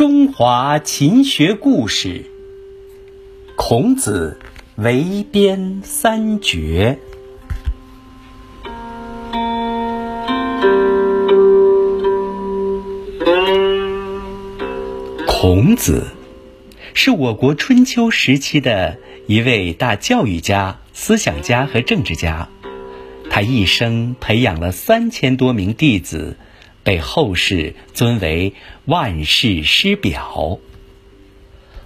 中华勤学故事：孔子围边三绝。孔子是我国春秋时期的一位大教育家、思想家和政治家，他一生培养了三千多名弟子。被后世尊为万世师表。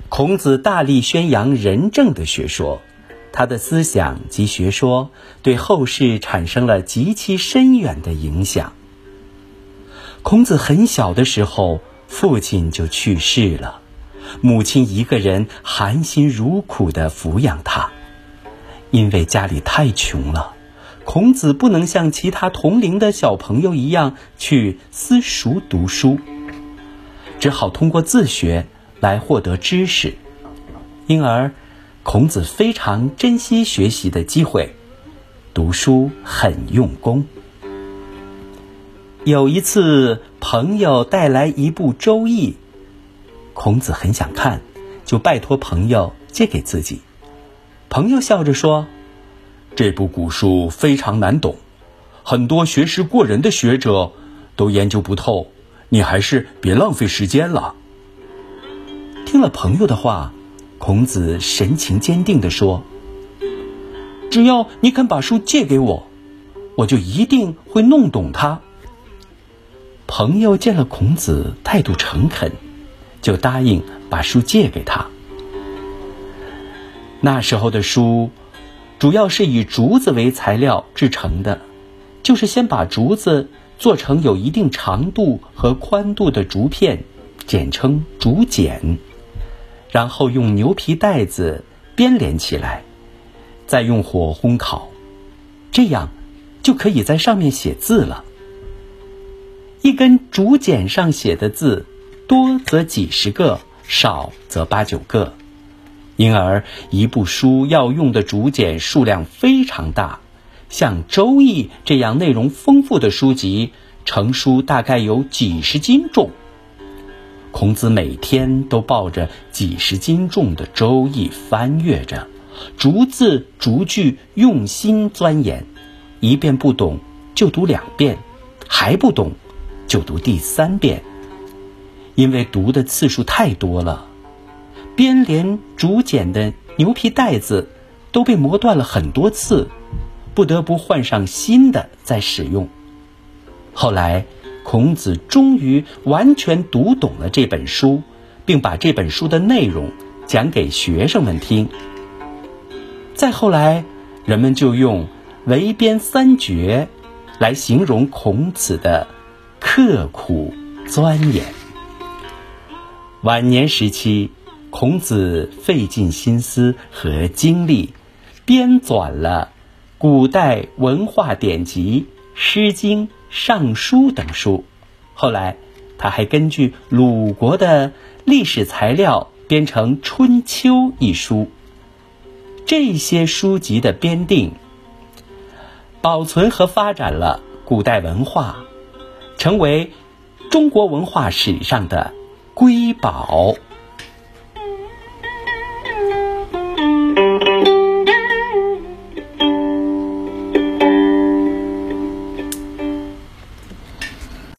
孔子大力宣扬仁政的学说，他的思想及学说对后世产生了极其深远的影响。孔子很小的时候，父亲就去世了，母亲一个人含辛茹苦地抚养他，因为家里太穷了。孔子不能像其他同龄的小朋友一样去私塾读书，只好通过自学来获得知识。因而，孔子非常珍惜学习的机会，读书很用功。有一次，朋友带来一部《周易》，孔子很想看，就拜托朋友借给自己。朋友笑着说。这部古书非常难懂，很多学识过人的学者都研究不透，你还是别浪费时间了。听了朋友的话，孔子神情坚定地说：“只要你肯把书借给我，我就一定会弄懂它。”朋友见了孔子态度诚恳，就答应把书借给他。那时候的书。主要是以竹子为材料制成的，就是先把竹子做成有一定长度和宽度的竹片，简称竹简，然后用牛皮带子编连起来，再用火烘烤，这样就可以在上面写字了。一根竹简上写的字，多则几十个，少则八九个。因而，一部书要用的竹简数量非常大，像《周易》这样内容丰富的书籍，成书大概有几十斤重。孔子每天都抱着几十斤重的《周易》翻阅着，逐字逐句用心钻研，一遍不懂就读两遍，还不懂就读第三遍，因为读的次数太多了。编连竹简的牛皮带子都被磨断了很多次，不得不换上新的再使用。后来，孔子终于完全读懂了这本书，并把这本书的内容讲给学生们听。再后来，人们就用“围边三绝”来形容孔子的刻苦钻研。晚年时期。孔子费尽心思和精力，编纂了古代文化典籍《诗经》《尚书》等书。后来，他还根据鲁国的历史材料编成《春秋》一书。这些书籍的编定，保存和发展了古代文化，成为中国文化史上的瑰宝。